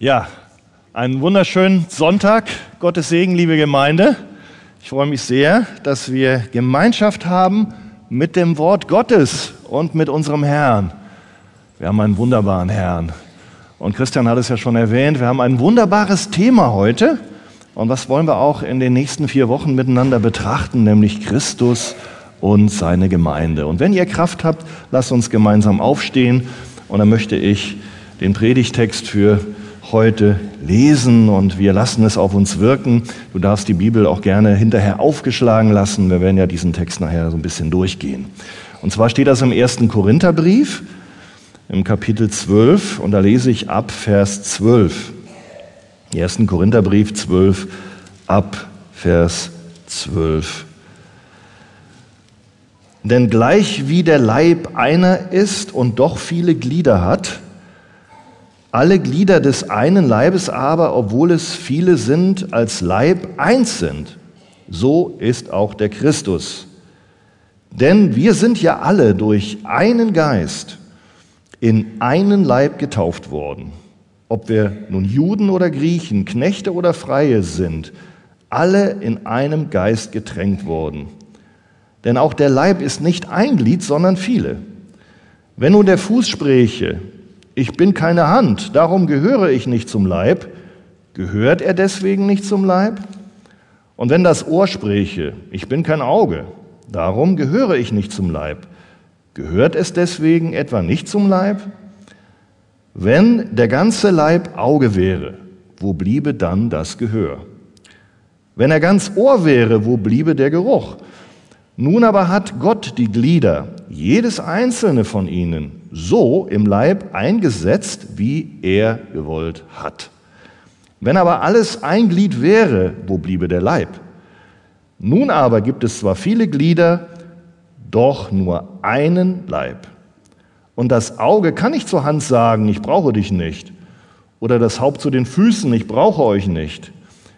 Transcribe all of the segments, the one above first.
Ja, einen wunderschönen Sonntag. Gottes Segen, liebe Gemeinde. Ich freue mich sehr, dass wir Gemeinschaft haben mit dem Wort Gottes und mit unserem Herrn. Wir haben einen wunderbaren Herrn. Und Christian hat es ja schon erwähnt, wir haben ein wunderbares Thema heute. Und was wollen wir auch in den nächsten vier Wochen miteinander betrachten, nämlich Christus und seine Gemeinde. Und wenn ihr Kraft habt, lasst uns gemeinsam aufstehen. Und dann möchte ich den Predigtext für heute lesen und wir lassen es auf uns wirken. Du darfst die Bibel auch gerne hinterher aufgeschlagen lassen. Wir werden ja diesen Text nachher so ein bisschen durchgehen. Und zwar steht das im ersten Korintherbrief, im Kapitel 12, und da lese ich ab Vers 12. Ersten Korintherbrief 12, ab Vers 12. Denn gleich wie der Leib einer ist und doch viele Glieder hat, alle Glieder des einen Leibes aber, obwohl es viele sind, als Leib eins sind. So ist auch der Christus. Denn wir sind ja alle durch einen Geist in einen Leib getauft worden. Ob wir nun Juden oder Griechen, Knechte oder Freie sind, alle in einem Geist getränkt worden. Denn auch der Leib ist nicht ein Glied, sondern viele. Wenn nun der Fuß spräche, ich bin keine Hand, darum gehöre ich nicht zum Leib, gehört er deswegen nicht zum Leib? Und wenn das Ohr spräche, ich bin kein Auge, darum gehöre ich nicht zum Leib, gehört es deswegen etwa nicht zum Leib? Wenn der ganze Leib Auge wäre, wo bliebe dann das Gehör? Wenn er ganz Ohr wäre, wo bliebe der Geruch? Nun aber hat Gott die Glieder, jedes einzelne von ihnen, so im Leib eingesetzt, wie er gewollt hat. Wenn aber alles ein Glied wäre, wo bliebe der Leib? Nun aber gibt es zwar viele Glieder, doch nur einen Leib. Und das Auge kann nicht zur Hand sagen, ich brauche dich nicht. Oder das Haupt zu den Füßen, ich brauche euch nicht.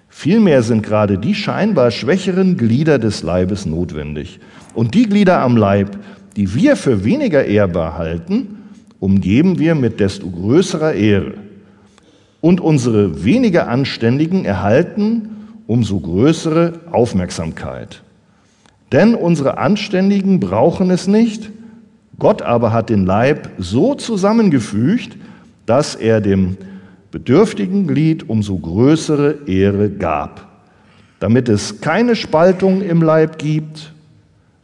Vielmehr sind gerade die scheinbar schwächeren Glieder des Leibes notwendig. Und die Glieder am Leib, die wir für weniger ehrbar halten, umgeben wir mit desto größerer Ehre. Und unsere weniger Anständigen erhalten umso größere Aufmerksamkeit. Denn unsere Anständigen brauchen es nicht, Gott aber hat den Leib so zusammengefügt, dass er dem bedürftigen Glied umso größere Ehre gab, damit es keine Spaltung im Leib gibt,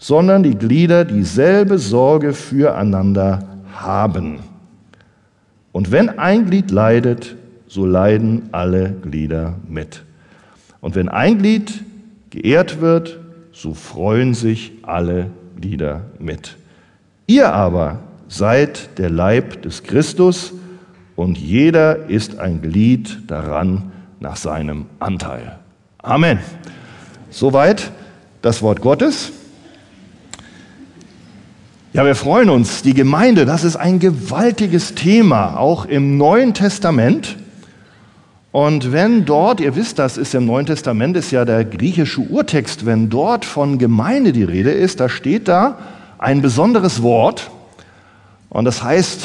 sondern die Glieder dieselbe Sorge füreinander haben. Und wenn ein Glied leidet, so leiden alle Glieder mit. Und wenn ein Glied geehrt wird, so freuen sich alle Glieder mit. Ihr aber seid der Leib des Christus und jeder ist ein Glied daran nach seinem Anteil. Amen. Soweit das Wort Gottes. Ja, wir freuen uns. Die Gemeinde, das ist ein gewaltiges Thema, auch im Neuen Testament. Und wenn dort, ihr wisst, das ist im Neuen Testament, ist ja der griechische Urtext, wenn dort von Gemeinde die Rede ist, da steht da ein besonderes Wort und das heißt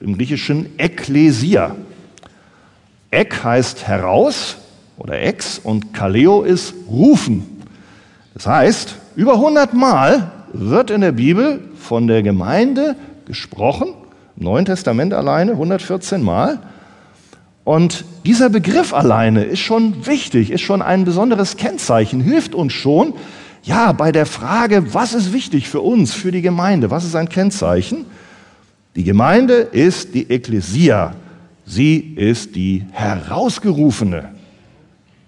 im Griechischen Ekklesia. Ek heißt heraus oder ex und Kaleo ist rufen. Das heißt, über 100 Mal wird in der Bibel von der Gemeinde gesprochen, im Neuen Testament alleine 114 Mal. Und dieser Begriff alleine ist schon wichtig, ist schon ein besonderes Kennzeichen, hilft uns schon, ja, bei der Frage, was ist wichtig für uns, für die Gemeinde, was ist ein Kennzeichen? Die Gemeinde ist die Ekklesia, sie ist die Herausgerufene.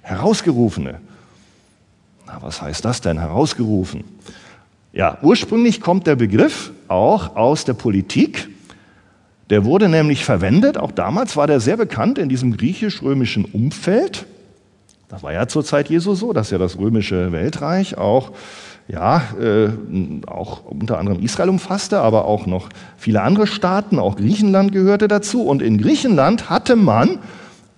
Herausgerufene. Na, was heißt das denn, herausgerufen? Ja, ursprünglich kommt der Begriff auch aus der Politik. Der wurde nämlich verwendet, auch damals war der sehr bekannt in diesem griechisch-römischen Umfeld. Das war ja zur Zeit Jesu so, dass ja das römische Weltreich auch, ja, äh, auch unter anderem Israel umfasste, aber auch noch viele andere Staaten, auch Griechenland gehörte dazu. Und in Griechenland hatte man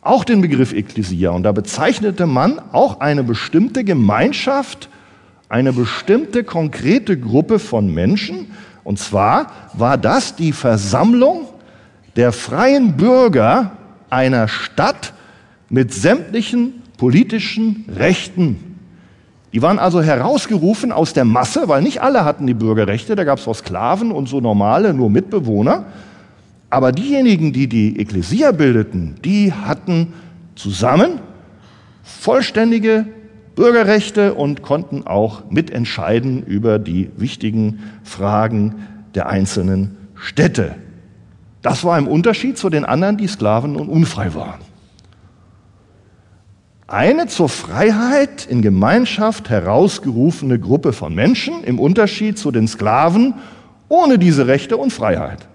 auch den Begriff Ekklesia und da bezeichnete man auch eine bestimmte Gemeinschaft eine bestimmte konkrete Gruppe von Menschen. Und zwar war das die Versammlung der freien Bürger einer Stadt mit sämtlichen politischen Rechten. Die waren also herausgerufen aus der Masse, weil nicht alle hatten die Bürgerrechte, da gab es auch Sklaven und so normale, nur Mitbewohner. Aber diejenigen, die die Ekklesia bildeten, die hatten zusammen vollständige Bürgerrechte und konnten auch mitentscheiden über die wichtigen Fragen der einzelnen Städte. Das war im Unterschied zu den anderen, die Sklaven und unfrei waren. Eine zur Freiheit in Gemeinschaft herausgerufene Gruppe von Menschen im Unterschied zu den Sklaven ohne diese Rechte und Freiheit.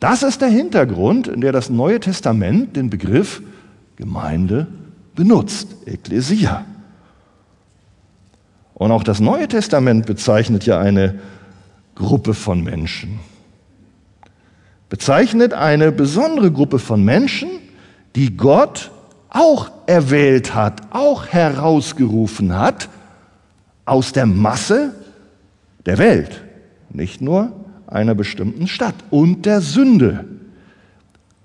Das ist der Hintergrund, in der das Neue Testament den Begriff Gemeinde benutzt, Ekklesia. Und auch das Neue Testament bezeichnet ja eine Gruppe von Menschen. Bezeichnet eine besondere Gruppe von Menschen, die Gott auch erwählt hat, auch herausgerufen hat aus der Masse der Welt, nicht nur einer bestimmten Stadt und der Sünde,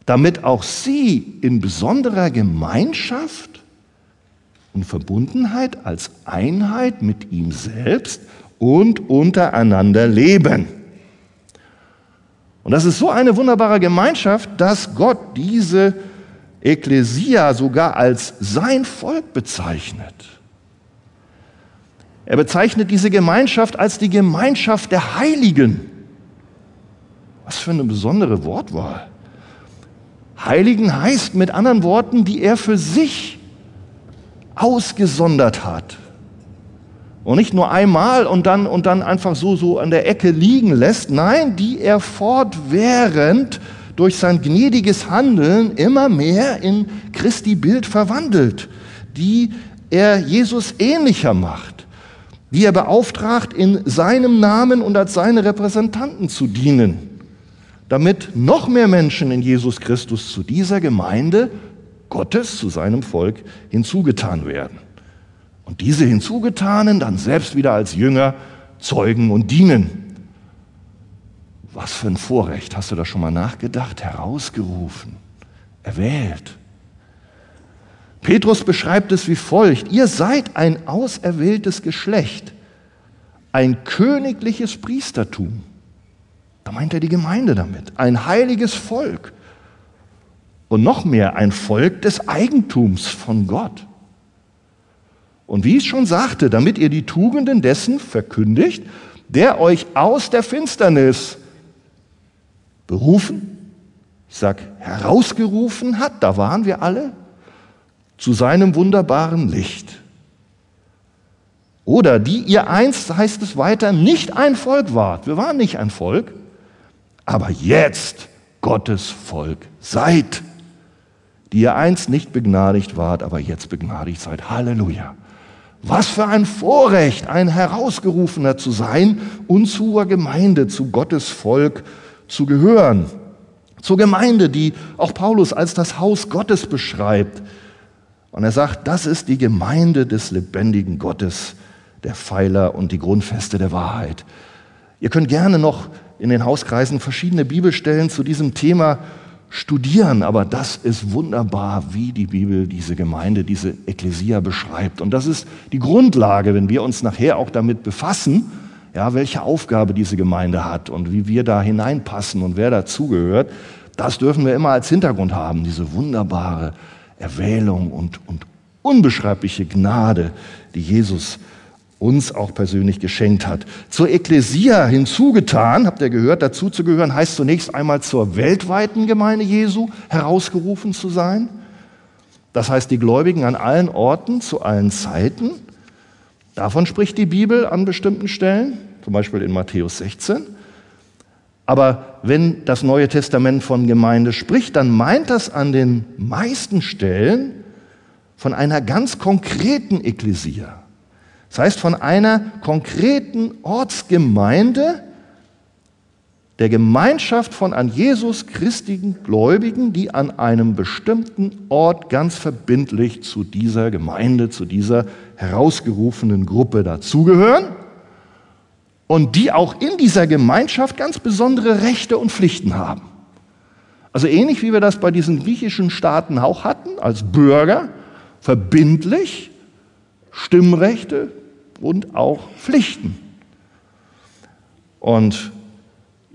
damit auch sie in besonderer Gemeinschaft und Verbundenheit als Einheit mit ihm selbst und untereinander leben. Und das ist so eine wunderbare Gemeinschaft, dass Gott diese Ekklesia sogar als sein Volk bezeichnet. Er bezeichnet diese Gemeinschaft als die Gemeinschaft der Heiligen. Was für eine besondere Wortwahl. Heiligen heißt mit anderen Worten, die er für sich ausgesondert hat. Und nicht nur einmal und dann, und dann einfach so, so an der Ecke liegen lässt. Nein, die er fortwährend durch sein gnädiges Handeln immer mehr in Christi Bild verwandelt, die er Jesus ähnlicher macht, die er beauftragt, in seinem Namen und als seine Repräsentanten zu dienen, damit noch mehr Menschen in Jesus Christus zu dieser Gemeinde Gottes, zu seinem Volk hinzugetan werden. Und diese Hinzugetanen dann selbst wieder als Jünger zeugen und dienen. Was für ein Vorrecht, hast du da schon mal nachgedacht? Herausgerufen, erwählt. Petrus beschreibt es wie folgt, ihr seid ein auserwähltes Geschlecht, ein königliches Priestertum. Da meint er die Gemeinde damit, ein heiliges Volk und noch mehr ein Volk des Eigentums von Gott. Und wie ich schon sagte, damit ihr die Tugenden dessen verkündigt, der euch aus der Finsternis berufen, ich sag herausgerufen hat, da waren wir alle, zu seinem wunderbaren Licht. Oder die ihr einst, heißt es weiter, nicht ein Volk wart. Wir waren nicht ein Volk, aber jetzt Gottes Volk seid. Die ihr einst nicht begnadigt wart, aber jetzt begnadigt seid. Halleluja. Was für ein Vorrecht, ein Herausgerufener zu sein und zur Gemeinde, zu Gottes Volk zu gehören. Zur Gemeinde, die auch Paulus als das Haus Gottes beschreibt. Und er sagt, das ist die Gemeinde des lebendigen Gottes, der Pfeiler und die Grundfeste der Wahrheit. Ihr könnt gerne noch in den Hauskreisen verschiedene Bibelstellen zu diesem Thema studieren, aber das ist wunderbar, wie die Bibel diese Gemeinde, diese Ekklesia beschreibt. Und das ist die Grundlage, wenn wir uns nachher auch damit befassen, ja, welche Aufgabe diese Gemeinde hat und wie wir da hineinpassen und wer dazugehört, das dürfen wir immer als Hintergrund haben, diese wunderbare Erwählung und, und unbeschreibliche Gnade, die Jesus uns auch persönlich geschenkt hat. Zur Ekklesia hinzugetan, habt ihr gehört, dazu zu gehören, heißt zunächst einmal zur weltweiten Gemeinde Jesu herausgerufen zu sein. Das heißt, die Gläubigen an allen Orten, zu allen Zeiten. Davon spricht die Bibel an bestimmten Stellen zum Beispiel in Matthäus 16. Aber wenn das Neue Testament von Gemeinde spricht, dann meint das an den meisten Stellen von einer ganz konkreten Ekklesia. Das heißt von einer konkreten Ortsgemeinde, der Gemeinschaft von an Jesus christigen Gläubigen, die an einem bestimmten Ort ganz verbindlich zu dieser Gemeinde, zu dieser herausgerufenen Gruppe dazugehören und die auch in dieser Gemeinschaft ganz besondere Rechte und Pflichten haben. Also ähnlich wie wir das bei diesen griechischen Staaten auch hatten, als Bürger, verbindlich, Stimmrechte und auch Pflichten. Und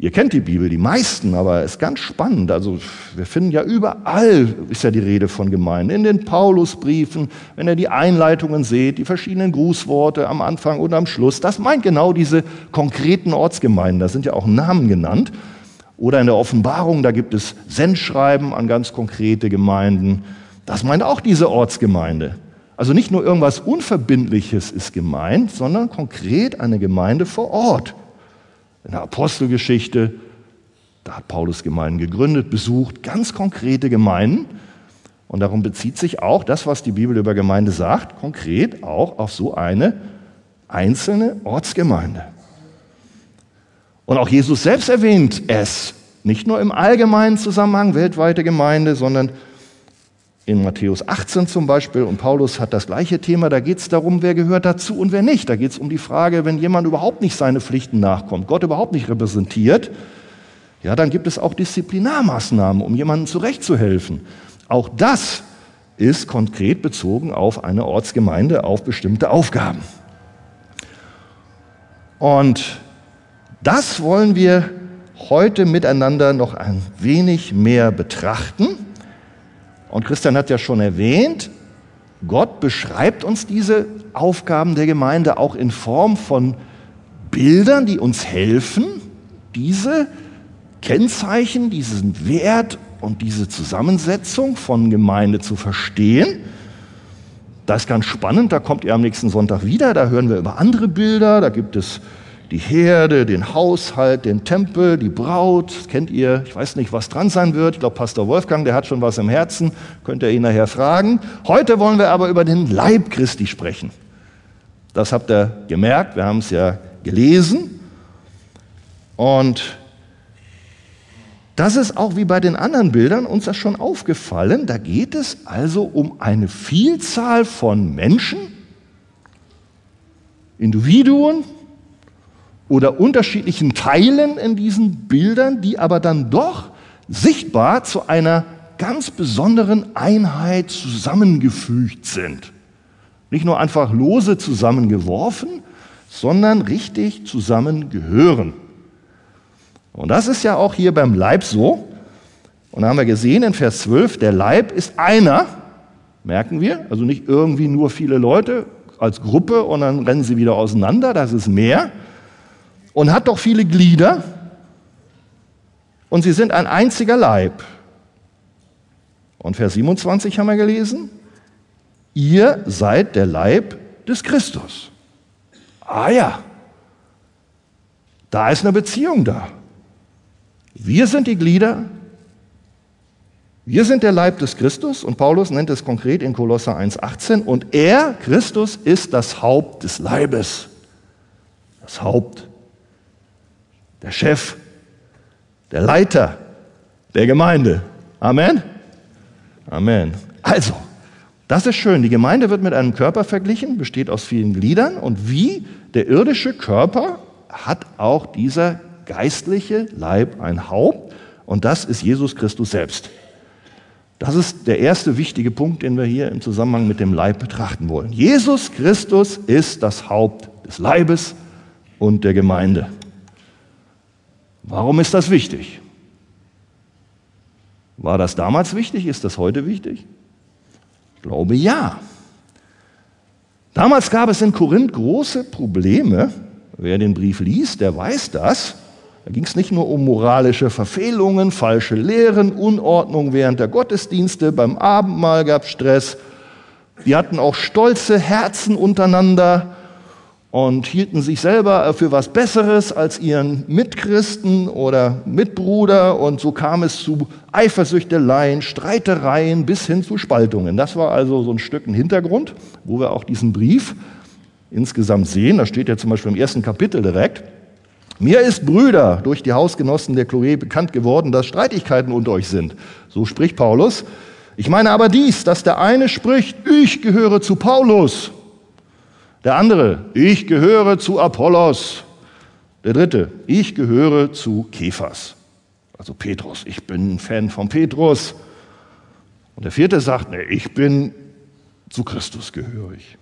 Ihr kennt die Bibel, die meisten, aber es ist ganz spannend. Also wir finden ja überall, ist ja die Rede von Gemeinden, in den Paulusbriefen, wenn ihr die Einleitungen seht, die verschiedenen Grußworte am Anfang und am Schluss, das meint genau diese konkreten Ortsgemeinden, da sind ja auch Namen genannt. Oder in der Offenbarung, da gibt es Sendschreiben an ganz konkrete Gemeinden. Das meint auch diese Ortsgemeinde. Also nicht nur irgendwas Unverbindliches ist gemeint, sondern konkret eine Gemeinde vor Ort. In der Apostelgeschichte, da hat Paulus Gemeinden gegründet, besucht, ganz konkrete Gemeinden. Und darum bezieht sich auch das, was die Bibel über Gemeinde sagt, konkret auch auf so eine einzelne Ortsgemeinde. Und auch Jesus selbst erwähnt es, nicht nur im allgemeinen Zusammenhang weltweite Gemeinde, sondern in Matthäus 18 zum Beispiel, und Paulus hat das gleiche Thema, da geht es darum, wer gehört dazu und wer nicht. Da geht es um die Frage, wenn jemand überhaupt nicht seine Pflichten nachkommt, Gott überhaupt nicht repräsentiert, ja, dann gibt es auch Disziplinarmaßnahmen, um jemandem zurechtzuhelfen. Auch das ist konkret bezogen auf eine Ortsgemeinde, auf bestimmte Aufgaben. Und das wollen wir heute miteinander noch ein wenig mehr betrachten. Und Christian hat ja schon erwähnt, Gott beschreibt uns diese Aufgaben der Gemeinde auch in Form von Bildern, die uns helfen, diese Kennzeichen, diesen Wert und diese Zusammensetzung von Gemeinde zu verstehen. Das ist ganz spannend, da kommt ihr am nächsten Sonntag wieder, da hören wir über andere Bilder, da gibt es die Herde, den Haushalt, den Tempel, die Braut. kennt ihr. Ich weiß nicht, was dran sein wird. Ich glaube, Pastor Wolfgang, der hat schon was im Herzen. Könnt ihr ihn nachher fragen. Heute wollen wir aber über den Leib Christi sprechen. Das habt ihr gemerkt. Wir haben es ja gelesen. Und das ist auch wie bei den anderen Bildern uns das schon aufgefallen. Da geht es also um eine Vielzahl von Menschen, Individuen, oder unterschiedlichen Teilen in diesen Bildern, die aber dann doch sichtbar zu einer ganz besonderen Einheit zusammengefügt sind. Nicht nur einfach lose zusammengeworfen, sondern richtig zusammengehören. Und das ist ja auch hier beim Leib so. Und da haben wir gesehen in Vers 12, der Leib ist einer, merken wir, also nicht irgendwie nur viele Leute als Gruppe und dann rennen sie wieder auseinander, das ist mehr, und hat doch viele Glieder und sie sind ein einziger Leib. Und Vers 27 haben wir gelesen, ihr seid der Leib des Christus. Ah ja, da ist eine Beziehung da. Wir sind die Glieder, wir sind der Leib des Christus und Paulus nennt es konkret in Kolosser 1,18 und er, Christus, ist das Haupt des Leibes. Das Haupt der Chef, der Leiter der Gemeinde. Amen? Amen. Also, das ist schön. Die Gemeinde wird mit einem Körper verglichen, besteht aus vielen Gliedern und wie der irdische Körper hat auch dieser geistliche Leib ein Haupt und das ist Jesus Christus selbst. Das ist der erste wichtige Punkt, den wir hier im Zusammenhang mit dem Leib betrachten wollen. Jesus Christus ist das Haupt des Leibes und der Gemeinde. Warum ist das wichtig? War das damals wichtig? Ist das heute wichtig? Ich glaube ja. Damals gab es in Korinth große Probleme. Wer den Brief liest, der weiß das. Da ging es nicht nur um moralische Verfehlungen, falsche Lehren, Unordnung während der Gottesdienste, beim Abendmahl gab es Stress. Die hatten auch stolze Herzen untereinander und hielten sich selber für was Besseres als ihren Mitchristen oder Mitbruder und so kam es zu Eifersüchteleien, Streitereien bis hin zu Spaltungen. Das war also so ein Stück ein Hintergrund, wo wir auch diesen Brief insgesamt sehen. Da steht ja zum Beispiel im ersten Kapitel direkt, mir ist Brüder durch die Hausgenossen der Chloe bekannt geworden, dass Streitigkeiten unter euch sind. So spricht Paulus. Ich meine aber dies, dass der eine spricht, ich gehöre zu Paulus der andere, ich gehöre zu Apollos. Der dritte, ich gehöre zu Kephas. Also Petrus, ich bin ein Fan von Petrus. Und der vierte sagt, nee, ich bin zu Christus gehörig.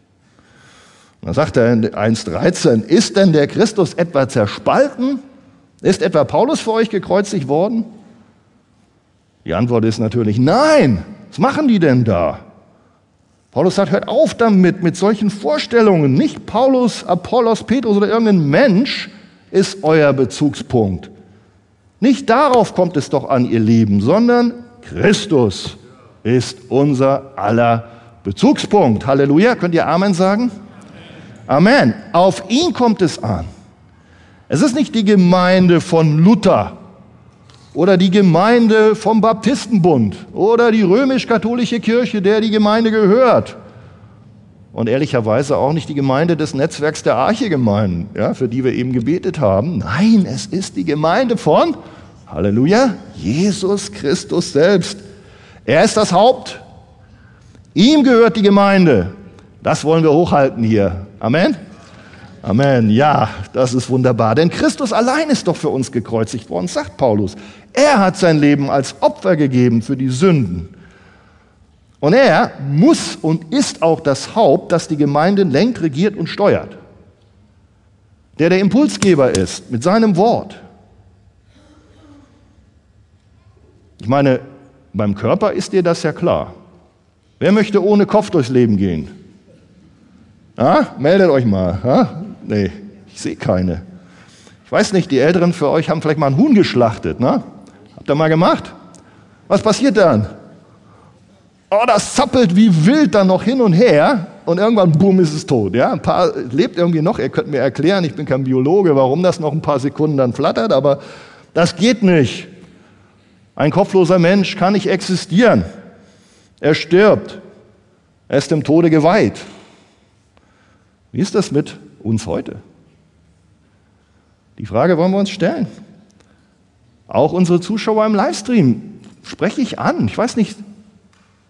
Und dann sagt er in 1.13, ist denn der Christus etwa zerspalten? Ist etwa Paulus für euch gekreuzigt worden? Die Antwort ist natürlich nein. Was machen die denn da? Paulus sagt, hört auf damit, mit solchen Vorstellungen. Nicht Paulus, Apollos, Petrus oder irgendein Mensch ist euer Bezugspunkt. Nicht darauf kommt es doch an, ihr Lieben, sondern Christus ist unser aller Bezugspunkt. Halleluja. Könnt ihr Amen sagen? Amen. Auf ihn kommt es an. Es ist nicht die Gemeinde von Luther oder die Gemeinde vom Baptistenbund oder die römisch-katholische Kirche, der die Gemeinde gehört. Und ehrlicherweise auch nicht die Gemeinde des Netzwerks der Archegemeinden, ja, für die wir eben gebetet haben. Nein, es ist die Gemeinde von, Halleluja, Jesus Christus selbst. Er ist das Haupt. Ihm gehört die Gemeinde. Das wollen wir hochhalten hier. Amen. Amen. Ja, das ist wunderbar. Denn Christus allein ist doch für uns gekreuzigt worden, sagt Paulus. Er hat sein Leben als Opfer gegeben für die Sünden. Und er muss und ist auch das Haupt, das die Gemeinde lenkt, regiert und steuert. Der der Impulsgeber ist mit seinem Wort. Ich meine, beim Körper ist dir das ja klar. Wer möchte ohne Kopf durchs Leben gehen? Ja, meldet euch mal. Ja? Nee, ich sehe keine. Ich weiß nicht, die Älteren für euch haben vielleicht mal ein Huhn geschlachtet. Ne? Habt ihr mal gemacht? Was passiert dann? Oh, das zappelt wie wild dann noch hin und her und irgendwann, bumm, ist es tot. Ja? Ein paar lebt irgendwie noch. Ihr könnt mir erklären, ich bin kein Biologe, warum das noch ein paar Sekunden dann flattert, aber das geht nicht. Ein kopfloser Mensch kann nicht existieren. Er stirbt. Er ist dem Tode geweiht. Wie ist das mit uns heute? Die Frage wollen wir uns stellen. Auch unsere Zuschauer im Livestream spreche ich an. Ich weiß nicht,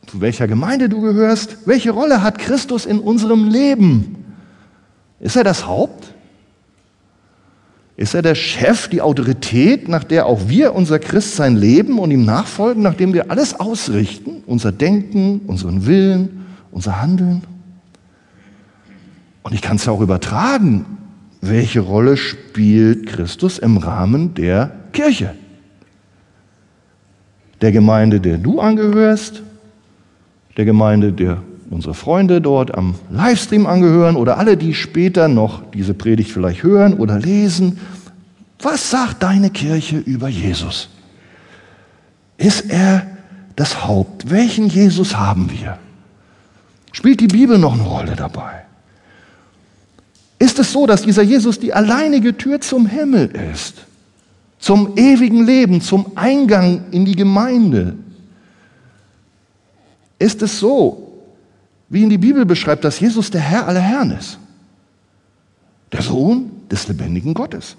zu welcher Gemeinde du gehörst. Welche Rolle hat Christus in unserem Leben? Ist er das Haupt? Ist er der Chef, die Autorität, nach der auch wir unser Christsein leben und ihm nachfolgen, nachdem wir alles ausrichten, unser Denken, unseren Willen, unser Handeln? Und ich kann es auch übertragen. Welche Rolle spielt Christus im Rahmen der Kirche? Der Gemeinde, der du angehörst, der Gemeinde, der unsere Freunde dort am Livestream angehören oder alle, die später noch diese Predigt vielleicht hören oder lesen. Was sagt deine Kirche über Jesus? Ist er das Haupt? Welchen Jesus haben wir? Spielt die Bibel noch eine Rolle dabei? Ist es so, dass dieser Jesus die alleinige Tür zum Himmel ist? Zum ewigen Leben, zum Eingang in die Gemeinde? Ist es so, wie ihn die Bibel beschreibt, dass Jesus der Herr aller Herren ist? Der Sohn des lebendigen Gottes.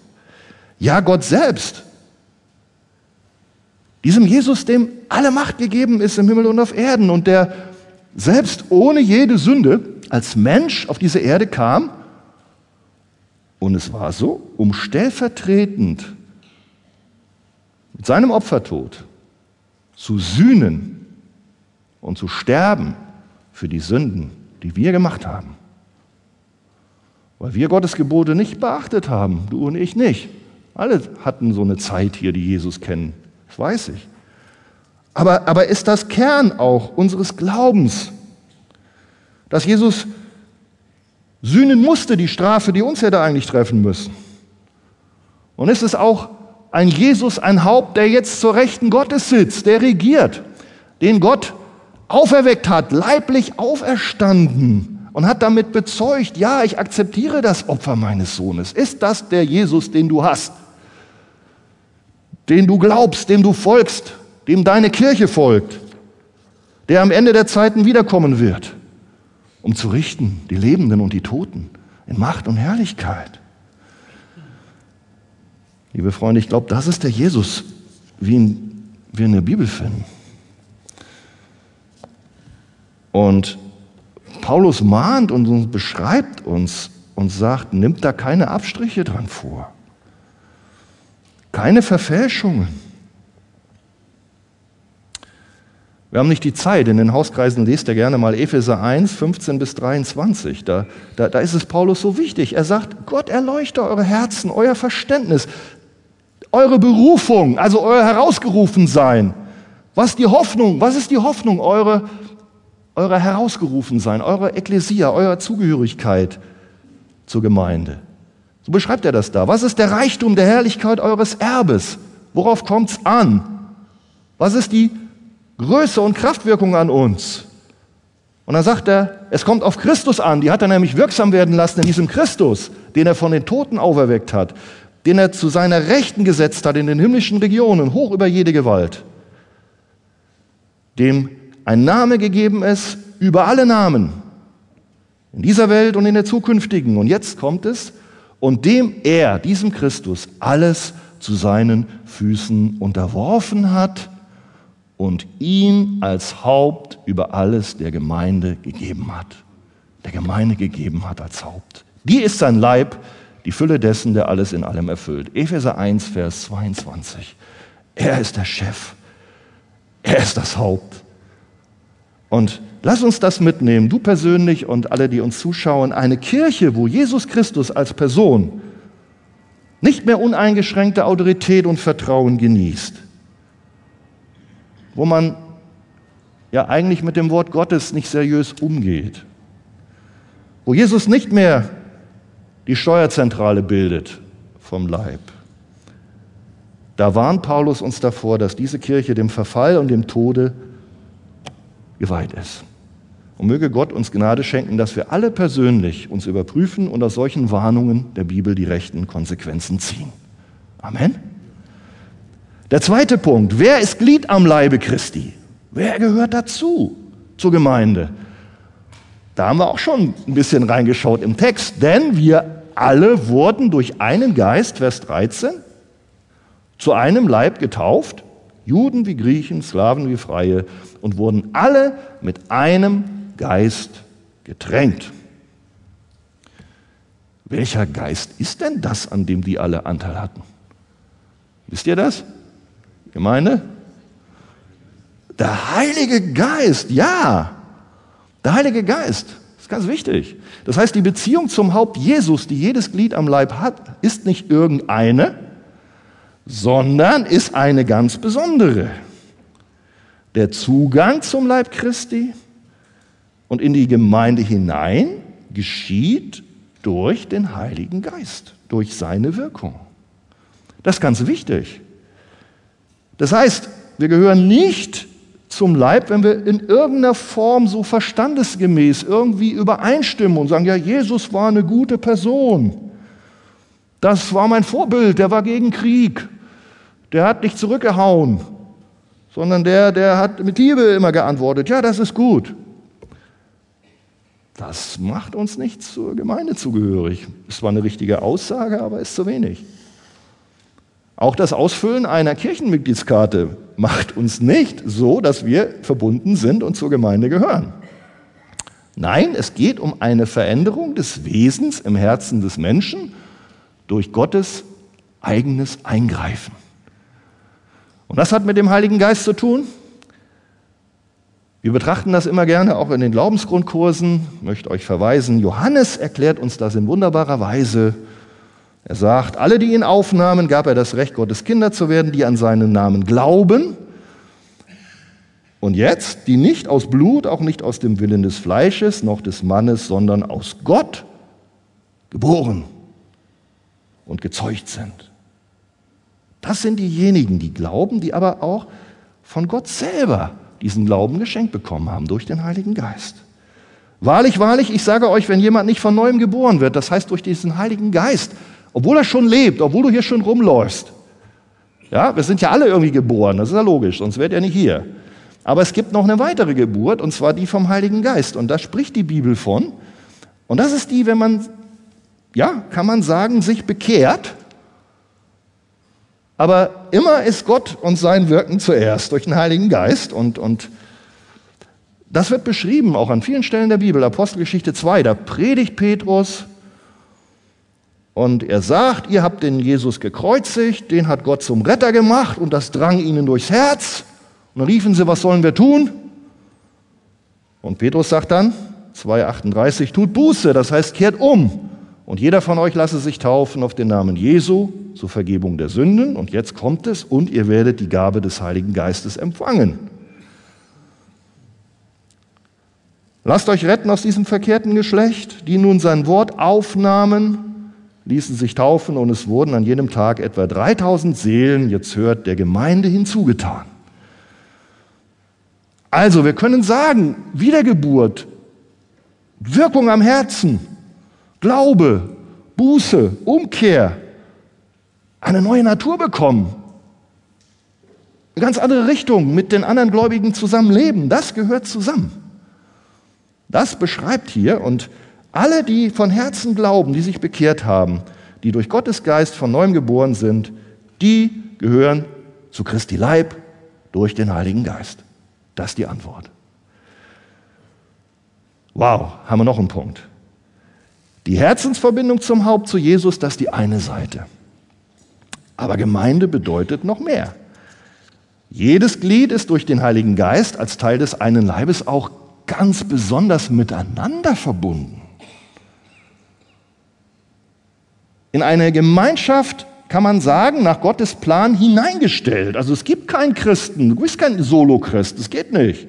Ja, Gott selbst. Diesem Jesus, dem alle Macht gegeben ist im Himmel und auf Erden und der selbst ohne jede Sünde als Mensch auf diese Erde kam und es war so, um stellvertretend mit seinem Opfertod zu sühnen und zu sterben für die Sünden, die wir gemacht haben. Weil wir Gottes Gebote nicht beachtet haben, du und ich nicht. Alle hatten so eine Zeit hier, die Jesus kennen, das weiß ich. Aber, aber ist das Kern auch unseres Glaubens, dass Jesus sühnen musste, die Strafe, die uns hätte eigentlich treffen müssen. Und ist es auch ein Jesus, ein Haupt, der jetzt zur Rechten Gottes sitzt, der regiert, den Gott auferweckt hat, leiblich auferstanden und hat damit bezeugt, ja, ich akzeptiere das Opfer meines Sohnes. Ist das der Jesus, den du hast, den du glaubst, dem du folgst, dem deine Kirche folgt, der am Ende der Zeiten wiederkommen wird? Um zu richten, die Lebenden und die Toten, in Macht und Herrlichkeit. Liebe Freunde, ich glaube, das ist der Jesus, wie ihn wir in der Bibel finden. Und Paulus mahnt und beschreibt uns und sagt, nimmt da keine Abstriche dran vor, keine Verfälschungen. Wir haben nicht die Zeit. In den Hauskreisen lest er gerne mal Epheser 1, 15 bis 23. Da, da, da ist es Paulus so wichtig. Er sagt, Gott erleuchte eure Herzen, euer Verständnis, eure Berufung, also euer Herausgerufensein. Was die Hoffnung, was ist die Hoffnung, eure, eure Herausgerufensein, eure Ekklesia, eure Zugehörigkeit zur Gemeinde? So beschreibt er das da. Was ist der Reichtum der Herrlichkeit eures Erbes? Worauf kommt's an? Was ist die Größe und Kraftwirkung an uns. Und dann sagt er, es kommt auf Christus an. Die hat er nämlich wirksam werden lassen in diesem Christus, den er von den Toten auferweckt hat, den er zu seiner Rechten gesetzt hat in den himmlischen Regionen, hoch über jede Gewalt, dem ein Name gegeben ist über alle Namen, in dieser Welt und in der zukünftigen. Und jetzt kommt es, und dem er, diesem Christus, alles zu seinen Füßen unterworfen hat und ihn als Haupt über alles der Gemeinde gegeben hat. Der Gemeinde gegeben hat als Haupt. Die ist sein Leib, die Fülle dessen, der alles in allem erfüllt. Epheser 1, Vers 22. Er ist der Chef. Er ist das Haupt. Und lass uns das mitnehmen, du persönlich und alle, die uns zuschauen, eine Kirche, wo Jesus Christus als Person nicht mehr uneingeschränkte Autorität und Vertrauen genießt wo man ja eigentlich mit dem Wort Gottes nicht seriös umgeht, wo Jesus nicht mehr die Steuerzentrale bildet vom Leib. Da warnt Paulus uns davor, dass diese Kirche dem Verfall und dem Tode geweiht ist. Und möge Gott uns Gnade schenken, dass wir alle persönlich uns überprüfen und aus solchen Warnungen der Bibel die rechten Konsequenzen ziehen. Amen. Der zweite Punkt, wer ist Glied am Leibe Christi? Wer gehört dazu zur Gemeinde? Da haben wir auch schon ein bisschen reingeschaut im Text, denn wir alle wurden durch einen Geist, Vers 13, zu einem Leib getauft, Juden wie Griechen, Sklaven wie Freie, und wurden alle mit einem Geist getränkt. Welcher Geist ist denn das, an dem die alle Anteil hatten? Wisst ihr das? Gemeinde? Der Heilige Geist, ja. Der Heilige Geist ist ganz wichtig. Das heißt, die Beziehung zum Haupt Jesus, die jedes Glied am Leib hat, ist nicht irgendeine, sondern ist eine ganz besondere. Der Zugang zum Leib Christi und in die Gemeinde hinein geschieht durch den Heiligen Geist, durch seine Wirkung. Das ist ganz wichtig. Das heißt, wir gehören nicht zum Leib, wenn wir in irgendeiner Form so verstandesgemäß irgendwie übereinstimmen und sagen, ja, Jesus war eine gute Person. Das war mein Vorbild, der war gegen Krieg. Der hat nicht zurückgehauen, sondern der, der hat mit Liebe immer geantwortet, ja, das ist gut. Das macht uns nicht zur Gemeinde zugehörig. Ist zwar eine richtige Aussage, aber ist zu wenig. Auch das Ausfüllen einer Kirchenmitgliedskarte macht uns nicht so, dass wir verbunden sind und zur Gemeinde gehören. Nein, es geht um eine Veränderung des Wesens im Herzen des Menschen durch Gottes eigenes Eingreifen. Und das hat mit dem Heiligen Geist zu tun. Wir betrachten das immer gerne auch in den Glaubensgrundkursen. Ich möchte euch verweisen, Johannes erklärt uns das in wunderbarer Weise. Er sagt, alle, die ihn aufnahmen, gab er das Recht, Gottes Kinder zu werden, die an seinen Namen glauben. Und jetzt, die nicht aus Blut, auch nicht aus dem Willen des Fleisches, noch des Mannes, sondern aus Gott geboren und gezeugt sind. Das sind diejenigen, die glauben, die aber auch von Gott selber diesen Glauben geschenkt bekommen haben durch den Heiligen Geist. Wahrlich, wahrlich, ich sage euch, wenn jemand nicht von neuem geboren wird, das heißt durch diesen Heiligen Geist, obwohl er schon lebt, obwohl du hier schon rumläufst. Ja, wir sind ja alle irgendwie geboren, das ist ja logisch, sonst wärt ihr nicht hier. Aber es gibt noch eine weitere Geburt, und zwar die vom Heiligen Geist. Und da spricht die Bibel von. Und das ist die, wenn man, ja, kann man sagen, sich bekehrt. Aber immer ist Gott und sein Wirken zuerst durch den Heiligen Geist. Und, und das wird beschrieben auch an vielen Stellen der Bibel. Apostelgeschichte 2, da predigt Petrus und er sagt, ihr habt den Jesus gekreuzigt, den hat Gott zum Retter gemacht und das drang ihnen durchs Herz. Und dann riefen sie, was sollen wir tun? Und Petrus sagt dann, 2,38, tut Buße, das heißt kehrt um. Und jeder von euch lasse sich taufen auf den Namen Jesu zur Vergebung der Sünden. Und jetzt kommt es, und ihr werdet die Gabe des Heiligen Geistes empfangen. Lasst euch retten aus diesem verkehrten Geschlecht, die nun sein Wort aufnahmen, ließen sich taufen und es wurden an jedem Tag etwa 3000 Seelen, jetzt hört, der Gemeinde hinzugetan. Also, wir können sagen, Wiedergeburt, Wirkung am Herzen, Glaube, Buße, Umkehr, eine neue Natur bekommen, eine ganz andere Richtung mit den anderen Gläubigen zusammenleben, das gehört zusammen. Das beschreibt hier und alle, die von Herzen glauben, die sich bekehrt haben, die durch Gottes Geist von neuem geboren sind, die gehören zu Christi Leib durch den Heiligen Geist. Das ist die Antwort. Wow, haben wir noch einen Punkt. Die Herzensverbindung zum Haupt, zu Jesus, das ist die eine Seite. Aber Gemeinde bedeutet noch mehr. Jedes Glied ist durch den Heiligen Geist als Teil des einen Leibes auch ganz besonders miteinander verbunden. In eine Gemeinschaft kann man sagen, nach Gottes Plan hineingestellt. Also es gibt keinen Christen, du bist kein Solo-Christ, das geht nicht. Ich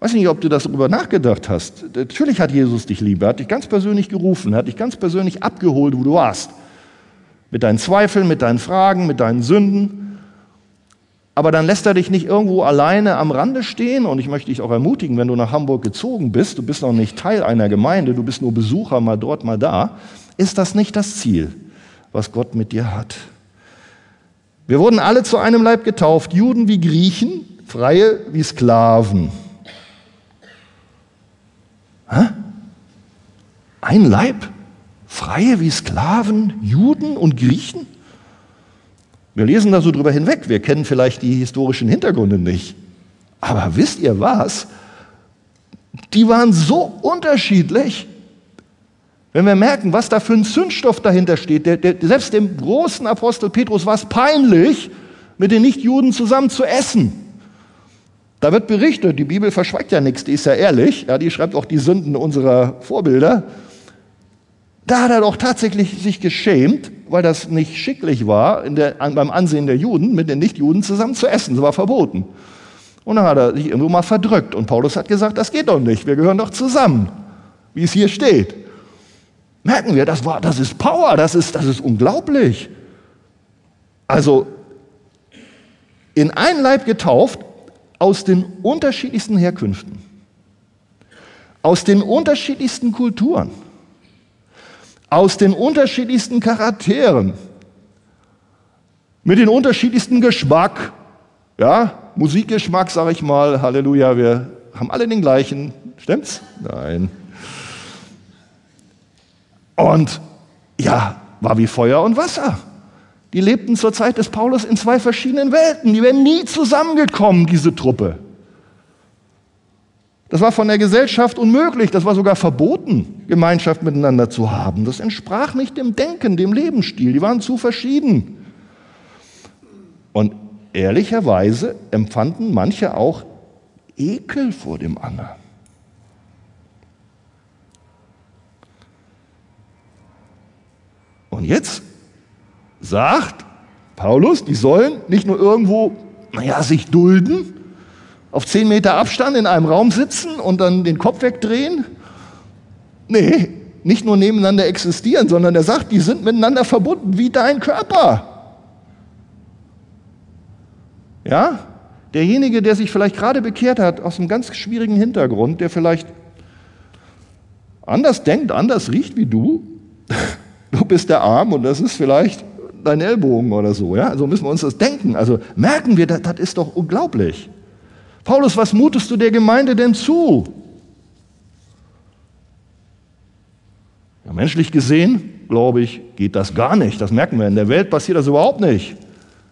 weiß nicht, ob du das darüber nachgedacht hast. Natürlich hat Jesus dich lieb, er hat dich ganz persönlich gerufen, er hat dich ganz persönlich abgeholt, wo du warst. Mit deinen Zweifeln, mit deinen Fragen, mit deinen Sünden. Aber dann lässt er dich nicht irgendwo alleine am Rande stehen. Und ich möchte dich auch ermutigen, wenn du nach Hamburg gezogen bist, du bist noch nicht Teil einer Gemeinde, du bist nur Besucher mal dort, mal da, ist das nicht das Ziel was Gott mit dir hat. Wir wurden alle zu einem Leib getauft, Juden wie Griechen, Freie wie Sklaven. Hä? Ein Leib? Freie wie Sklaven, Juden und Griechen? Wir lesen da so drüber hinweg, wir kennen vielleicht die historischen Hintergründe nicht. Aber wisst ihr was? Die waren so unterschiedlich, wenn wir merken, was da für ein Zündstoff dahinter steht, der, der, selbst dem großen Apostel Petrus war es peinlich, mit den Nichtjuden zusammen zu essen. Da wird berichtet, die Bibel verschweigt ja nichts, die ist ja ehrlich, ja, die schreibt auch die Sünden unserer Vorbilder. Da hat er doch tatsächlich sich geschämt, weil das nicht schicklich war, der, beim Ansehen der Juden mit den Nichtjuden zusammen zu essen. Das war verboten. Und dann hat er sich irgendwo mal verdrückt. Und Paulus hat gesagt, das geht doch nicht, wir gehören doch zusammen, wie es hier steht. Merken wir, das, war, das ist Power, das ist, das ist unglaublich. Also in ein Leib getauft aus den unterschiedlichsten Herkünften, aus den unterschiedlichsten Kulturen, aus den unterschiedlichsten Charakteren, mit den unterschiedlichsten Geschmack. Ja, Musikgeschmack, sage ich mal, Halleluja, wir haben alle den gleichen. Stimmt's? Nein. Und ja, war wie Feuer und Wasser. Die lebten zur Zeit des Paulus in zwei verschiedenen Welten. Die wären nie zusammengekommen, diese Truppe. Das war von der Gesellschaft unmöglich, das war sogar verboten, Gemeinschaft miteinander zu haben. Das entsprach nicht dem Denken, dem Lebensstil, die waren zu verschieden. Und ehrlicherweise empfanden manche auch Ekel vor dem anderen. Und jetzt sagt Paulus, die sollen nicht nur irgendwo, naja, sich dulden, auf zehn Meter Abstand in einem Raum sitzen und dann den Kopf wegdrehen. Nee, nicht nur nebeneinander existieren, sondern er sagt, die sind miteinander verbunden wie dein Körper. Ja? Derjenige, der sich vielleicht gerade bekehrt hat, aus einem ganz schwierigen Hintergrund, der vielleicht anders denkt, anders riecht wie du, du bist der Arm und das ist vielleicht dein Ellbogen oder so. Ja? Also müssen wir uns das denken. Also merken wir, das, das ist doch unglaublich. Paulus, was mutest du der Gemeinde denn zu? Ja, menschlich gesehen, glaube ich, geht das gar nicht. Das merken wir. In der Welt passiert das überhaupt nicht,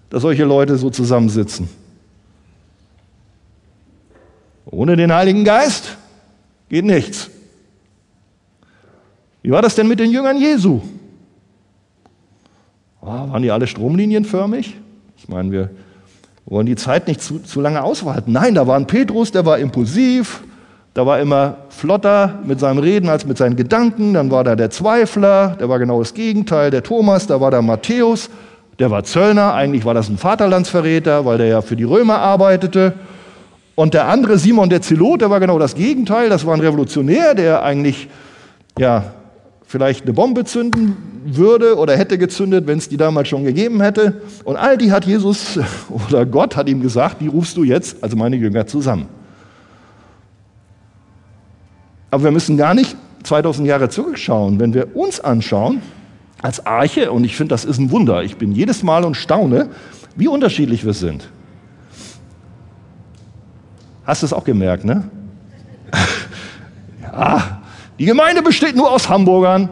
dass solche Leute so zusammensitzen. Ohne den Heiligen Geist geht nichts. Wie war das denn mit den Jüngern Jesu? Oh, waren die alle stromlinienförmig? Ich meine, wir wollen die Zeit nicht zu, zu lange aushalten. Nein, da war ein Petrus, der war impulsiv, Da war immer flotter mit seinem Reden als mit seinen Gedanken. Dann war da der Zweifler, der war genau das Gegenteil, der Thomas, da war der Matthäus, der war Zöllner. Eigentlich war das ein Vaterlandsverräter, weil der ja für die Römer arbeitete. Und der andere, Simon der Zelot, der war genau das Gegenteil. Das war ein Revolutionär, der eigentlich ja, vielleicht eine Bombe zünden würde oder hätte gezündet, wenn es die damals schon gegeben hätte. Und all die hat Jesus oder Gott hat ihm gesagt, die rufst du jetzt, also meine Jünger, zusammen. Aber wir müssen gar nicht 2000 Jahre zurückschauen. Wenn wir uns anschauen, als Arche, und ich finde, das ist ein Wunder, ich bin jedes Mal und staune, wie unterschiedlich wir sind. Hast du es auch gemerkt, ne? ja, die Gemeinde besteht nur aus Hamburgern.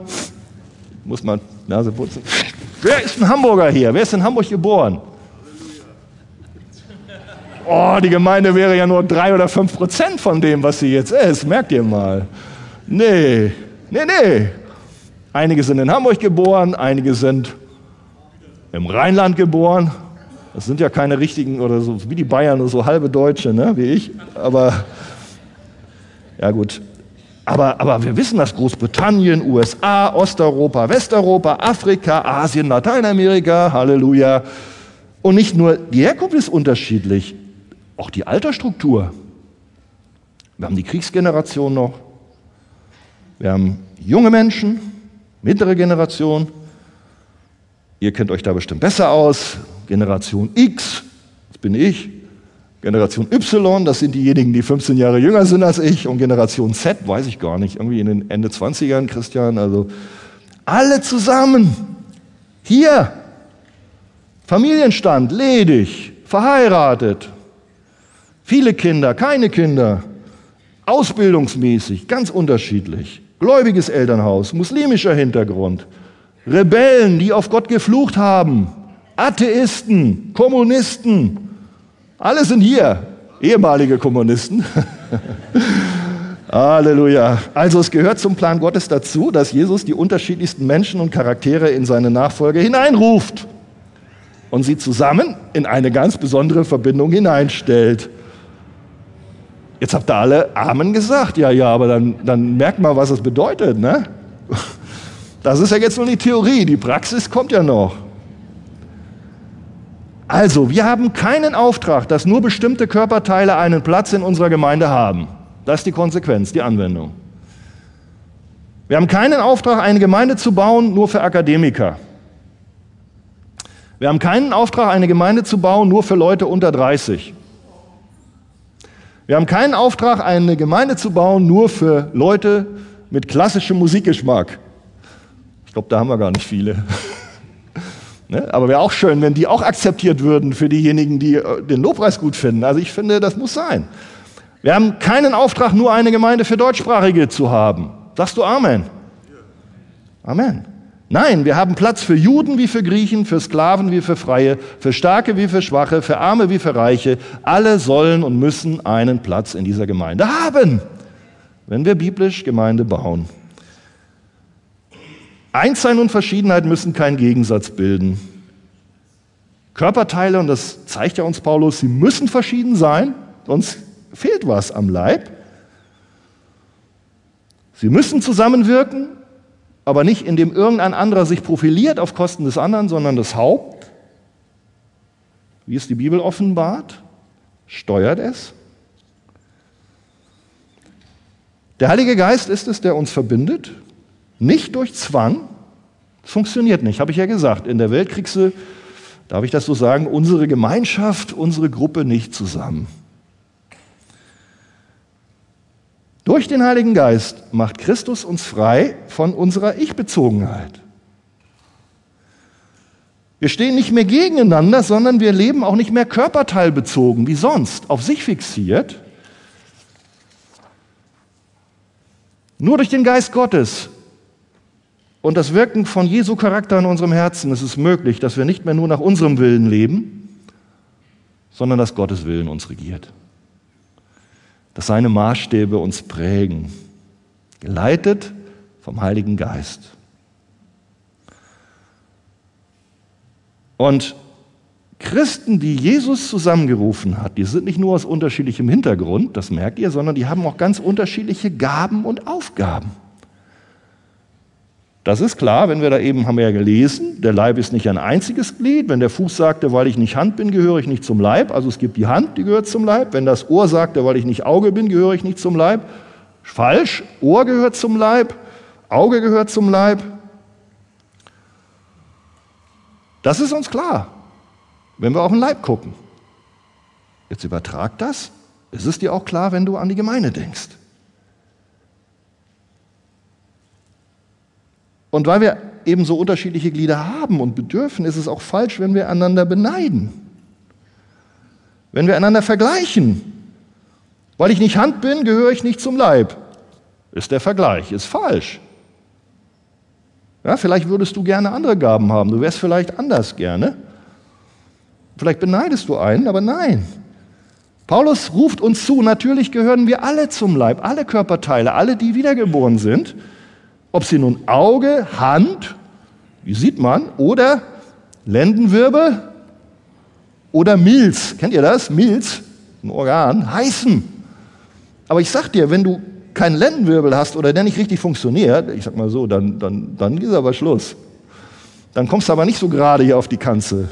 Muss man Nase putzen. Wer ist ein Hamburger hier? Wer ist in Hamburg geboren? Oh, die Gemeinde wäre ja nur drei oder fünf Prozent von dem, was sie jetzt ist. Merkt ihr mal. Nee, nee, nee. Einige sind in Hamburg geboren, einige sind im Rheinland geboren. Das sind ja keine richtigen oder so wie die Bayern, so halbe Deutsche, ne, wie ich. Aber ja gut. Aber, aber wir wissen, dass Großbritannien, USA, Osteuropa, Westeuropa, Afrika, Asien, Lateinamerika, Halleluja. Und nicht nur die Herkunft ist unterschiedlich, auch die Altersstruktur. Wir haben die Kriegsgeneration noch. Wir haben junge Menschen, mittlere Generation. Ihr kennt euch da bestimmt besser aus. Generation X, das bin ich. Generation Y, das sind diejenigen, die 15 Jahre jünger sind als ich. Und Generation Z, weiß ich gar nicht, irgendwie in den Ende 20ern, Christian. Also alle zusammen. Hier. Familienstand, ledig, verheiratet, Viele Kinder, keine Kinder, ausbildungsmäßig, ganz unterschiedlich. Gläubiges Elternhaus, muslimischer Hintergrund, Rebellen, die auf Gott geflucht haben, Atheisten, Kommunisten, alle sind hier, ehemalige Kommunisten. Halleluja. Also es gehört zum Plan Gottes dazu, dass Jesus die unterschiedlichsten Menschen und Charaktere in seine Nachfolge hineinruft und sie zusammen in eine ganz besondere Verbindung hineinstellt. Jetzt habt ihr alle Amen gesagt. Ja, ja, aber dann, dann merkt mal, was das bedeutet. Ne? Das ist ja jetzt nur die Theorie. Die Praxis kommt ja noch. Also, wir haben keinen Auftrag, dass nur bestimmte Körperteile einen Platz in unserer Gemeinde haben. Das ist die Konsequenz, die Anwendung. Wir haben keinen Auftrag, eine Gemeinde zu bauen, nur für Akademiker. Wir haben keinen Auftrag, eine Gemeinde zu bauen, nur für Leute unter 30. Wir haben keinen Auftrag, eine Gemeinde zu bauen, nur für Leute mit klassischem Musikgeschmack. Ich glaube, da haben wir gar nicht viele. ne? Aber wäre auch schön, wenn die auch akzeptiert würden für diejenigen, die äh, den Lobpreis gut finden. Also ich finde, das muss sein. Wir haben keinen Auftrag, nur eine Gemeinde für Deutschsprachige zu haben. Sagst du Amen? Amen. Nein, wir haben Platz für Juden wie für Griechen, für Sklaven wie für Freie, für Starke wie für Schwache, für Arme wie für Reiche. Alle sollen und müssen einen Platz in dieser Gemeinde haben, wenn wir biblisch Gemeinde bauen. Einssein und Verschiedenheit müssen keinen Gegensatz bilden. Körperteile, und das zeigt ja uns Paulus, sie müssen verschieden sein, sonst fehlt was am Leib. Sie müssen zusammenwirken, aber nicht indem irgendein anderer sich profiliert auf Kosten des anderen, sondern das Haupt, wie es die Bibel offenbart, steuert es. Der Heilige Geist ist es, der uns verbindet, nicht durch Zwang. Das funktioniert nicht, habe ich ja gesagt. In der Welt kriegst du, darf ich das so sagen, unsere Gemeinschaft, unsere Gruppe nicht zusammen. Durch den Heiligen Geist macht Christus uns frei von unserer Ich-Bezogenheit. Wir stehen nicht mehr gegeneinander, sondern wir leben auch nicht mehr körperteilbezogen wie sonst, auf sich fixiert. Nur durch den Geist Gottes und das Wirken von Jesu Charakter in unserem Herzen ist es möglich, dass wir nicht mehr nur nach unserem Willen leben, sondern dass Gottes Willen uns regiert dass seine Maßstäbe uns prägen, geleitet vom Heiligen Geist. Und Christen, die Jesus zusammengerufen hat, die sind nicht nur aus unterschiedlichem Hintergrund, das merkt ihr, sondern die haben auch ganz unterschiedliche Gaben und Aufgaben. Das ist klar, wenn wir da eben haben wir ja gelesen, der Leib ist nicht ein einziges Glied. Wenn der Fuß sagte, weil ich nicht Hand bin, gehöre ich nicht zum Leib. Also es gibt die Hand, die gehört zum Leib. Wenn das Ohr sagte, weil ich nicht Auge bin, gehöre ich nicht zum Leib. Falsch, Ohr gehört zum Leib, Auge gehört zum Leib. Das ist uns klar, wenn wir auf den Leib gucken. Jetzt übertrag das. Ist es dir auch klar, wenn du an die Gemeinde denkst? Und weil wir eben so unterschiedliche Glieder haben und bedürfen, ist es auch falsch, wenn wir einander beneiden. Wenn wir einander vergleichen. Weil ich nicht Hand bin, gehöre ich nicht zum Leib. Ist der Vergleich, ist falsch. Ja, vielleicht würdest du gerne andere Gaben haben, du wärst vielleicht anders gerne. Vielleicht beneidest du einen, aber nein. Paulus ruft uns zu, natürlich gehören wir alle zum Leib, alle Körperteile, alle, die wiedergeboren sind. Ob sie nun Auge, Hand, wie sieht man, oder Lendenwirbel oder Milz, kennt ihr das? Milz, ein Organ, heißen. Aber ich sag dir, wenn du keinen Lendenwirbel hast oder der nicht richtig funktioniert, ich sag mal so, dann, dann, dann ist aber Schluss. Dann kommst du aber nicht so gerade hier auf die Kanzel.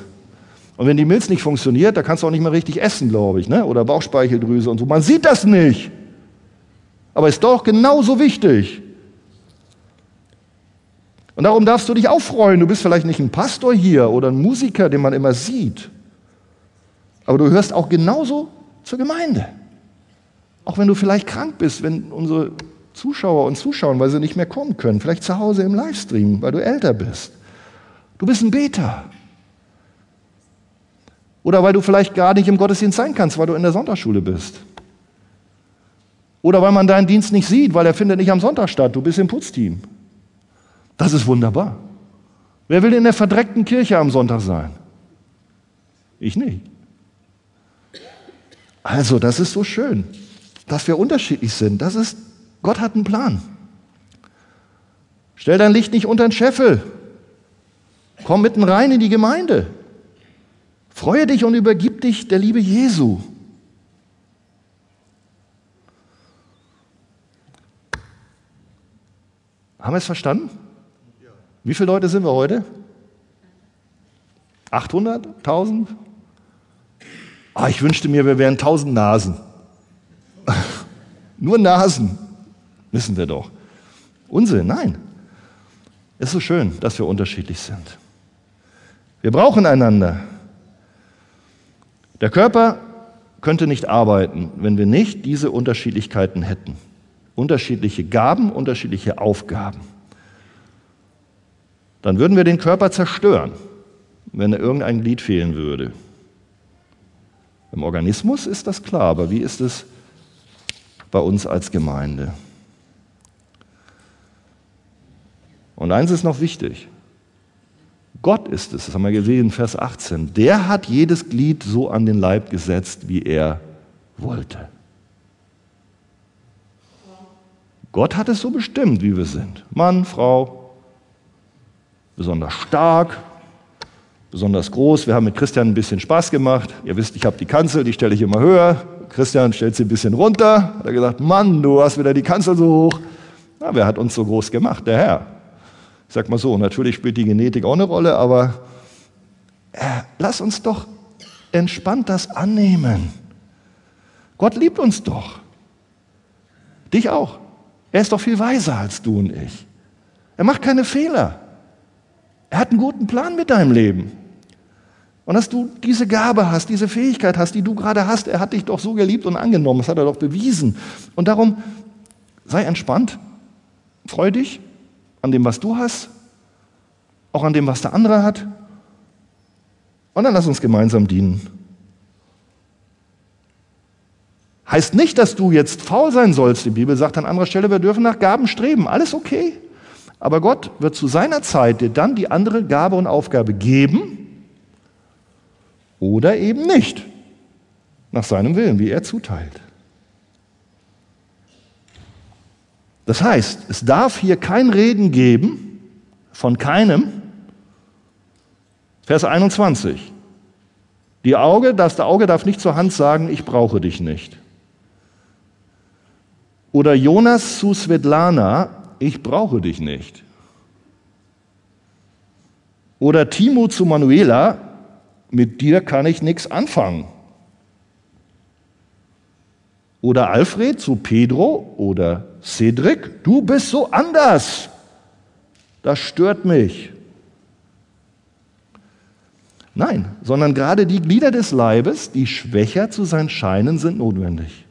Und wenn die Milz nicht funktioniert, da kannst du auch nicht mehr richtig essen, glaube ich, ne? oder Bauchspeicheldrüse und so. Man sieht das nicht. Aber ist doch genauso wichtig. Und darum darfst du dich auch freuen. Du bist vielleicht nicht ein Pastor hier oder ein Musiker, den man immer sieht. Aber du hörst auch genauso zur Gemeinde. Auch wenn du vielleicht krank bist, wenn unsere Zuschauer uns zuschauen, weil sie nicht mehr kommen können. Vielleicht zu Hause im Livestream, weil du älter bist. Du bist ein Beter. Oder weil du vielleicht gar nicht im Gottesdienst sein kannst, weil du in der Sonntagsschule bist. Oder weil man deinen Dienst nicht sieht, weil er findet nicht am Sonntag statt. Du bist im Putzteam. Das ist wunderbar. Wer will in der verdreckten Kirche am Sonntag sein? Ich nicht. Also, das ist so schön, dass wir unterschiedlich sind. Das ist, Gott hat einen Plan. Stell dein Licht nicht unter den Scheffel. Komm mitten rein in die Gemeinde. Freue dich und übergib dich der Liebe Jesu. Haben wir es verstanden? Wie viele Leute sind wir heute? 800? 1000? Oh, ich wünschte mir, wir wären 1000 Nasen. Nur Nasen, wissen wir doch. Unsinn, nein. Es ist so schön, dass wir unterschiedlich sind. Wir brauchen einander. Der Körper könnte nicht arbeiten, wenn wir nicht diese Unterschiedlichkeiten hätten. Unterschiedliche Gaben, unterschiedliche Aufgaben dann würden wir den Körper zerstören, wenn irgendein Glied fehlen würde. Im Organismus ist das klar, aber wie ist es bei uns als Gemeinde? Und eins ist noch wichtig. Gott ist es, das haben wir gesehen in Vers 18, der hat jedes Glied so an den Leib gesetzt, wie er wollte. Gott hat es so bestimmt, wie wir sind. Mann, Frau, besonders stark, besonders groß. Wir haben mit Christian ein bisschen Spaß gemacht. Ihr wisst, ich habe die Kanzel, die stelle ich immer höher. Christian stellt sie ein bisschen runter. Hat er gesagt, Mann, du hast wieder die Kanzel so hoch. Na, wer hat uns so groß gemacht? Der Herr. Ich sag mal so, natürlich spielt die Genetik auch eine Rolle, aber äh, lass uns doch entspannt das annehmen. Gott liebt uns doch. Dich auch. Er ist doch viel weiser als du und ich. Er macht keine Fehler. Er hat einen guten Plan mit deinem Leben. Und dass du diese Gabe hast, diese Fähigkeit hast, die du gerade hast, er hat dich doch so geliebt und angenommen, das hat er doch bewiesen. Und darum sei entspannt, freu dich an dem, was du hast, auch an dem, was der andere hat. Und dann lass uns gemeinsam dienen. Heißt nicht, dass du jetzt faul sein sollst. Die Bibel sagt an anderer Stelle, wir dürfen nach Gaben streben. Alles okay. Aber Gott wird zu seiner Zeit dir dann die andere Gabe und Aufgabe geben oder eben nicht. Nach seinem Willen, wie er zuteilt. Das heißt, es darf hier kein Reden geben von keinem. Vers 21. Die Auge, das Auge darf nicht zur Hand sagen, ich brauche dich nicht. Oder Jonas zu Svetlana, ich brauche dich nicht. Oder Timo zu Manuela, mit dir kann ich nichts anfangen. Oder Alfred zu Pedro oder Cedric, du bist so anders. Das stört mich. Nein, sondern gerade die Glieder des Leibes, die schwächer zu sein scheinen, sind notwendig.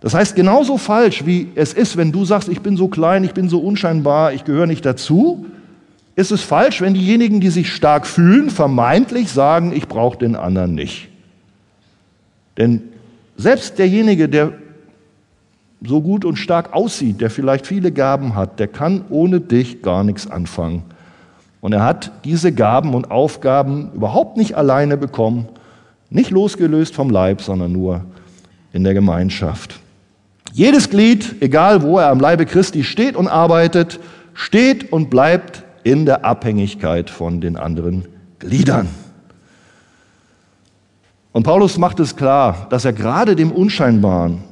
Das heißt, genauso falsch wie es ist, wenn du sagst, ich bin so klein, ich bin so unscheinbar, ich gehöre nicht dazu, ist es falsch, wenn diejenigen, die sich stark fühlen, vermeintlich sagen, ich brauche den anderen nicht. Denn selbst derjenige, der so gut und stark aussieht, der vielleicht viele Gaben hat, der kann ohne dich gar nichts anfangen. Und er hat diese Gaben und Aufgaben überhaupt nicht alleine bekommen, nicht losgelöst vom Leib, sondern nur in der Gemeinschaft. Jedes Glied, egal wo er am Leibe Christi steht und arbeitet, steht und bleibt in der Abhängigkeit von den anderen Gliedern. Und Paulus macht es klar, dass er gerade dem Unscheinbaren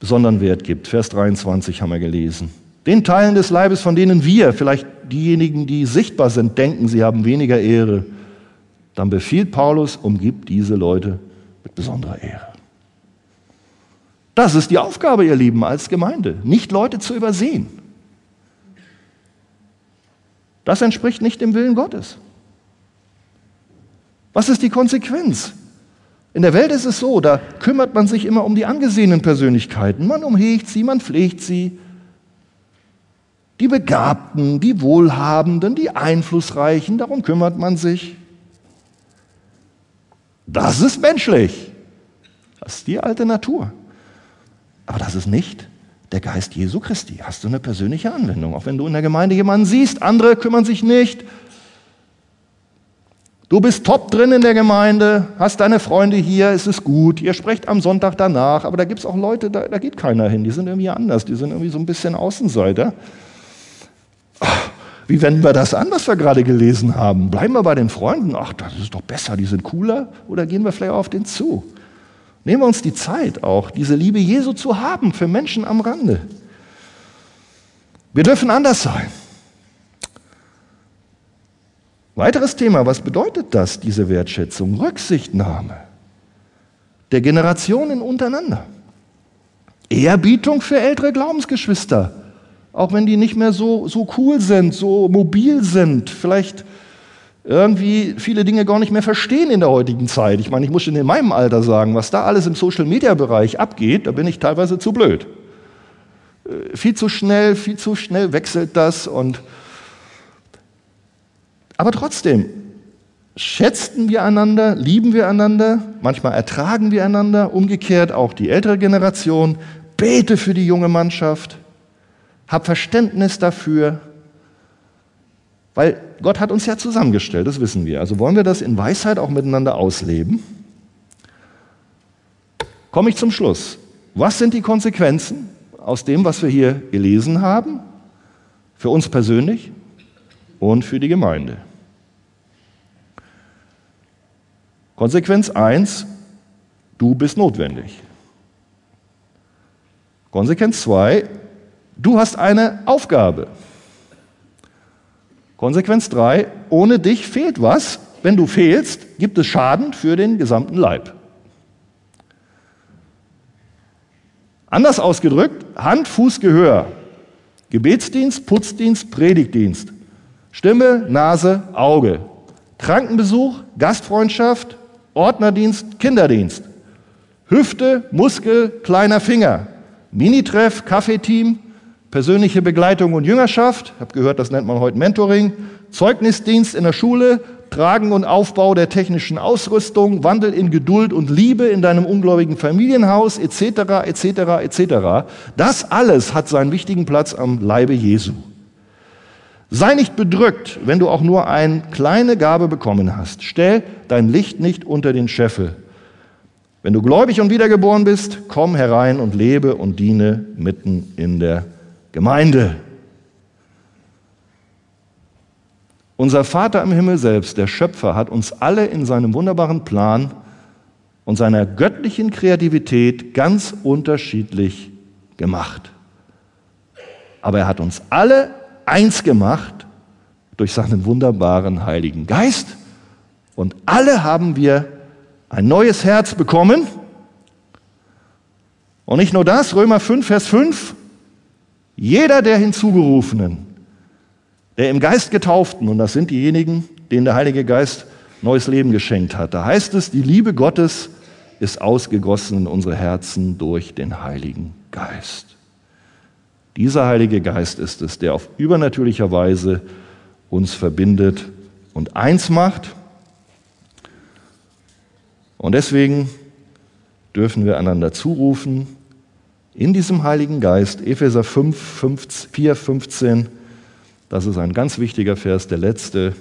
besonderen Wert gibt. Vers 23 haben wir gelesen. Den Teilen des Leibes, von denen wir, vielleicht diejenigen, die sichtbar sind, denken, sie haben weniger Ehre, dann befiehlt Paulus, umgibt diese Leute mit besonderer Ehre. Das ist die Aufgabe, ihr Lieben, als Gemeinde, nicht Leute zu übersehen. Das entspricht nicht dem Willen Gottes. Was ist die Konsequenz? In der Welt ist es so, da kümmert man sich immer um die angesehenen Persönlichkeiten. Man umhegt sie, man pflegt sie. Die Begabten, die Wohlhabenden, die Einflussreichen, darum kümmert man sich. Das ist menschlich. Das ist die alte Natur. Aber das ist nicht der Geist Jesu Christi. Hast du eine persönliche Anwendung, auch wenn du in der Gemeinde jemanden siehst, andere kümmern sich nicht. Du bist top drin in der Gemeinde, hast deine Freunde hier, es ist gut, ihr sprecht am Sonntag danach, aber da gibt es auch Leute, da, da, geht keiner hin, die sind irgendwie anders, die sind irgendwie so ein bisschen Außenseiter. Ach, wie wenden wir das an, was wir gerade gelesen haben? Bleiben wir bei den Freunden? Ach, das ist doch besser, die sind cooler, oder gehen wir vielleicht auf den zu? Nehmen wir uns die Zeit auch, diese Liebe Jesu zu haben für Menschen am Rande. Wir dürfen anders sein. Weiteres Thema, was bedeutet das, diese Wertschätzung? Rücksichtnahme der Generationen untereinander. Ehrbietung für ältere Glaubensgeschwister, auch wenn die nicht mehr so, so cool sind, so mobil sind, vielleicht irgendwie viele Dinge gar nicht mehr verstehen in der heutigen Zeit. Ich meine, ich muss schon in meinem Alter sagen, was da alles im Social-Media-Bereich abgeht, da bin ich teilweise zu blöd. Äh, viel zu schnell, viel zu schnell wechselt das und aber trotzdem, schätzen wir einander, lieben wir einander, manchmal ertragen wir einander, umgekehrt auch die ältere Generation, bete für die junge Mannschaft, hab Verständnis dafür, weil Gott hat uns ja zusammengestellt, das wissen wir. Also wollen wir das in Weisheit auch miteinander ausleben? Komme ich zum Schluss. Was sind die Konsequenzen aus dem, was wir hier gelesen haben? Für uns persönlich und für die Gemeinde. Konsequenz 1, du bist notwendig. Konsequenz 2, du hast eine Aufgabe. Konsequenz 3, ohne dich fehlt was. Wenn du fehlst, gibt es Schaden für den gesamten Leib. Anders ausgedrückt, Hand, Fuß, Gehör. Gebetsdienst, Putzdienst, Predigtdienst. Stimme, Nase, Auge. Krankenbesuch, Gastfreundschaft, Ordnerdienst, Kinderdienst. Hüfte, Muskel, kleiner Finger. Minitreff, Kaffeeteam, persönliche Begleitung und Jüngerschaft, ich habe gehört, das nennt man heute Mentoring, Zeugnisdienst in der Schule, Tragen und Aufbau der technischen Ausrüstung, Wandel in Geduld und Liebe in deinem ungläubigen Familienhaus, etc., etc., etc. Das alles hat seinen wichtigen Platz am Leibe Jesu. Sei nicht bedrückt, wenn du auch nur eine kleine Gabe bekommen hast. Stell dein Licht nicht unter den Scheffel. Wenn du gläubig und wiedergeboren bist, komm herein und lebe und diene mitten in der Gemeinde. Unser Vater im Himmel selbst, der Schöpfer, hat uns alle in seinem wunderbaren Plan und seiner göttlichen Kreativität ganz unterschiedlich gemacht. Aber er hat uns alle eins gemacht durch seinen wunderbaren Heiligen Geist und alle haben wir ein neues Herz bekommen. Und nicht nur das, Römer 5, Vers 5, jeder der Hinzugerufenen, der im Geist getauften, und das sind diejenigen, denen der Heilige Geist neues Leben geschenkt hat, da heißt es, die Liebe Gottes ist ausgegossen in unsere Herzen durch den Heiligen Geist. Dieser Heilige Geist ist es, der auf übernatürlicher Weise uns verbindet und eins macht. Und deswegen dürfen wir einander zurufen, in diesem Heiligen Geist, Epheser 5, 5, 4, 15, das ist ein ganz wichtiger Vers, der letzte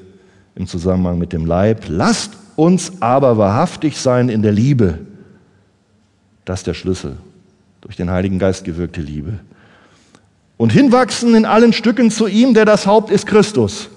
im Zusammenhang mit dem Leib. Lasst uns aber wahrhaftig sein in der Liebe. Das ist der Schlüssel, durch den Heiligen Geist gewirkte Liebe. Und hinwachsen in allen Stücken zu ihm, der das Haupt ist, Christus.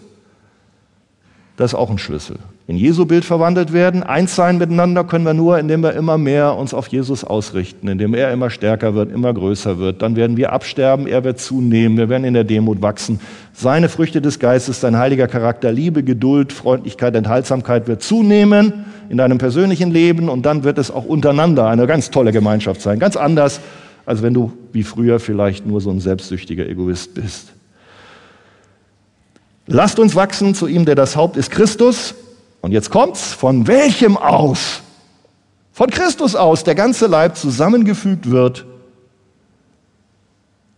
Das ist auch ein Schlüssel in Jesu Bild verwandelt werden. Eins sein miteinander können wir nur, indem wir immer mehr uns auf Jesus ausrichten, indem er immer stärker wird, immer größer wird. Dann werden wir absterben, er wird zunehmen, wir werden in der Demut wachsen. Seine Früchte des Geistes, sein heiliger Charakter, Liebe, Geduld, Freundlichkeit, Enthaltsamkeit wird zunehmen in deinem persönlichen Leben und dann wird es auch untereinander eine ganz tolle Gemeinschaft sein. Ganz anders, als wenn du wie früher vielleicht nur so ein selbstsüchtiger Egoist bist. Lasst uns wachsen zu ihm, der das Haupt ist, Christus, und jetzt kommt's, von welchem aus? Von Christus aus der ganze Leib zusammengefügt wird.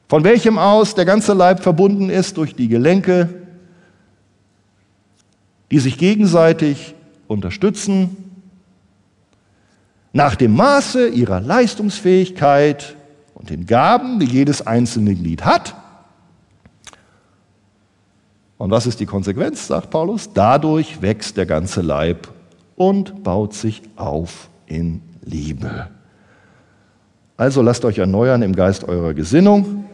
Von welchem aus der ganze Leib verbunden ist durch die Gelenke, die sich gegenseitig unterstützen, nach dem Maße ihrer Leistungsfähigkeit und den Gaben, die jedes einzelne Glied hat. Und was ist die Konsequenz, sagt Paulus? Dadurch wächst der ganze Leib und baut sich auf in Liebe. Also lasst euch erneuern im Geist eurer Gesinnung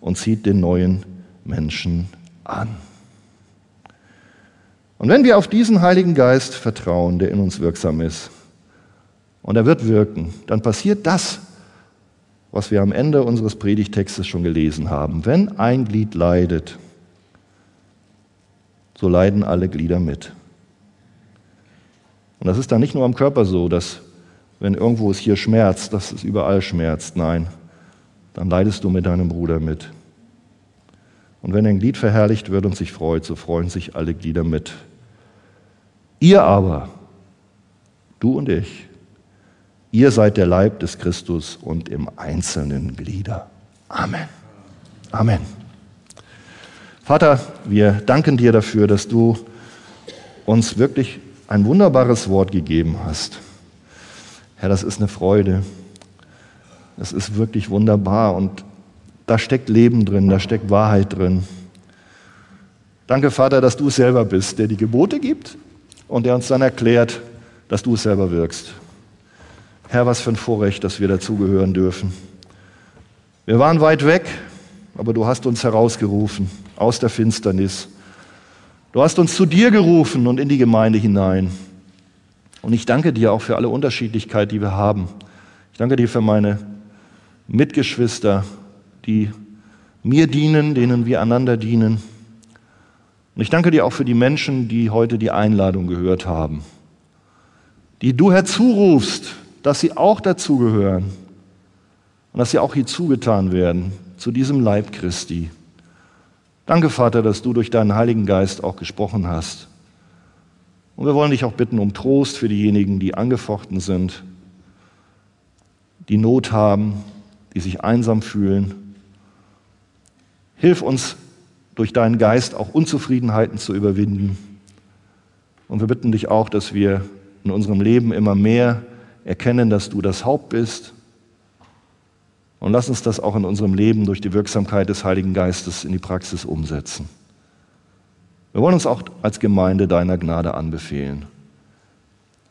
und zieht den neuen Menschen an. Und wenn wir auf diesen Heiligen Geist vertrauen, der in uns wirksam ist, und er wird wirken, dann passiert das, was wir am Ende unseres Predigtextes schon gelesen haben. Wenn ein Glied leidet, so leiden alle Glieder mit. Und das ist dann nicht nur am Körper so, dass wenn irgendwo es hier schmerzt, dass es überall schmerzt. Nein, dann leidest du mit deinem Bruder mit. Und wenn ein Glied verherrlicht wird und sich freut, so freuen sich alle Glieder mit. Ihr aber, du und ich, ihr seid der Leib des Christus und im einzelnen Glieder. Amen. Amen. Vater, wir danken dir dafür, dass du uns wirklich ein wunderbares Wort gegeben hast. Herr, das ist eine Freude. Das ist wirklich wunderbar und da steckt Leben drin, da steckt Wahrheit drin. Danke, Vater, dass du es selber bist, der die Gebote gibt und der uns dann erklärt, dass du es selber wirkst. Herr, was für ein Vorrecht, dass wir dazugehören dürfen. Wir waren weit weg, aber du hast uns herausgerufen aus der Finsternis. Du hast uns zu dir gerufen und in die Gemeinde hinein. Und ich danke dir auch für alle Unterschiedlichkeit, die wir haben. Ich danke dir für meine Mitgeschwister, die mir dienen, denen wir einander dienen. Und ich danke dir auch für die Menschen, die heute die Einladung gehört haben, die du herzurufst, dass sie auch dazugehören und dass sie auch hier zugetan werden zu diesem Leib Christi. Danke, Vater, dass du durch deinen Heiligen Geist auch gesprochen hast. Und wir wollen dich auch bitten um Trost für diejenigen, die angefochten sind, die Not haben, die sich einsam fühlen. Hilf uns durch deinen Geist auch Unzufriedenheiten zu überwinden. Und wir bitten dich auch, dass wir in unserem Leben immer mehr erkennen, dass du das Haupt bist und lass uns das auch in unserem Leben durch die Wirksamkeit des Heiligen Geistes in die Praxis umsetzen. Wir wollen uns auch als Gemeinde deiner Gnade anbefehlen.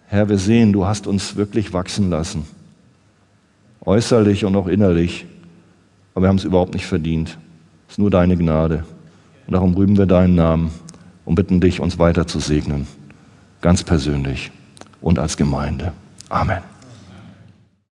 Herr, wir sehen, du hast uns wirklich wachsen lassen, äußerlich und auch innerlich, aber wir haben es überhaupt nicht verdient. Es ist nur deine Gnade. Und darum rühmen wir deinen Namen und bitten dich, uns weiter zu segnen, ganz persönlich und als Gemeinde. Amen.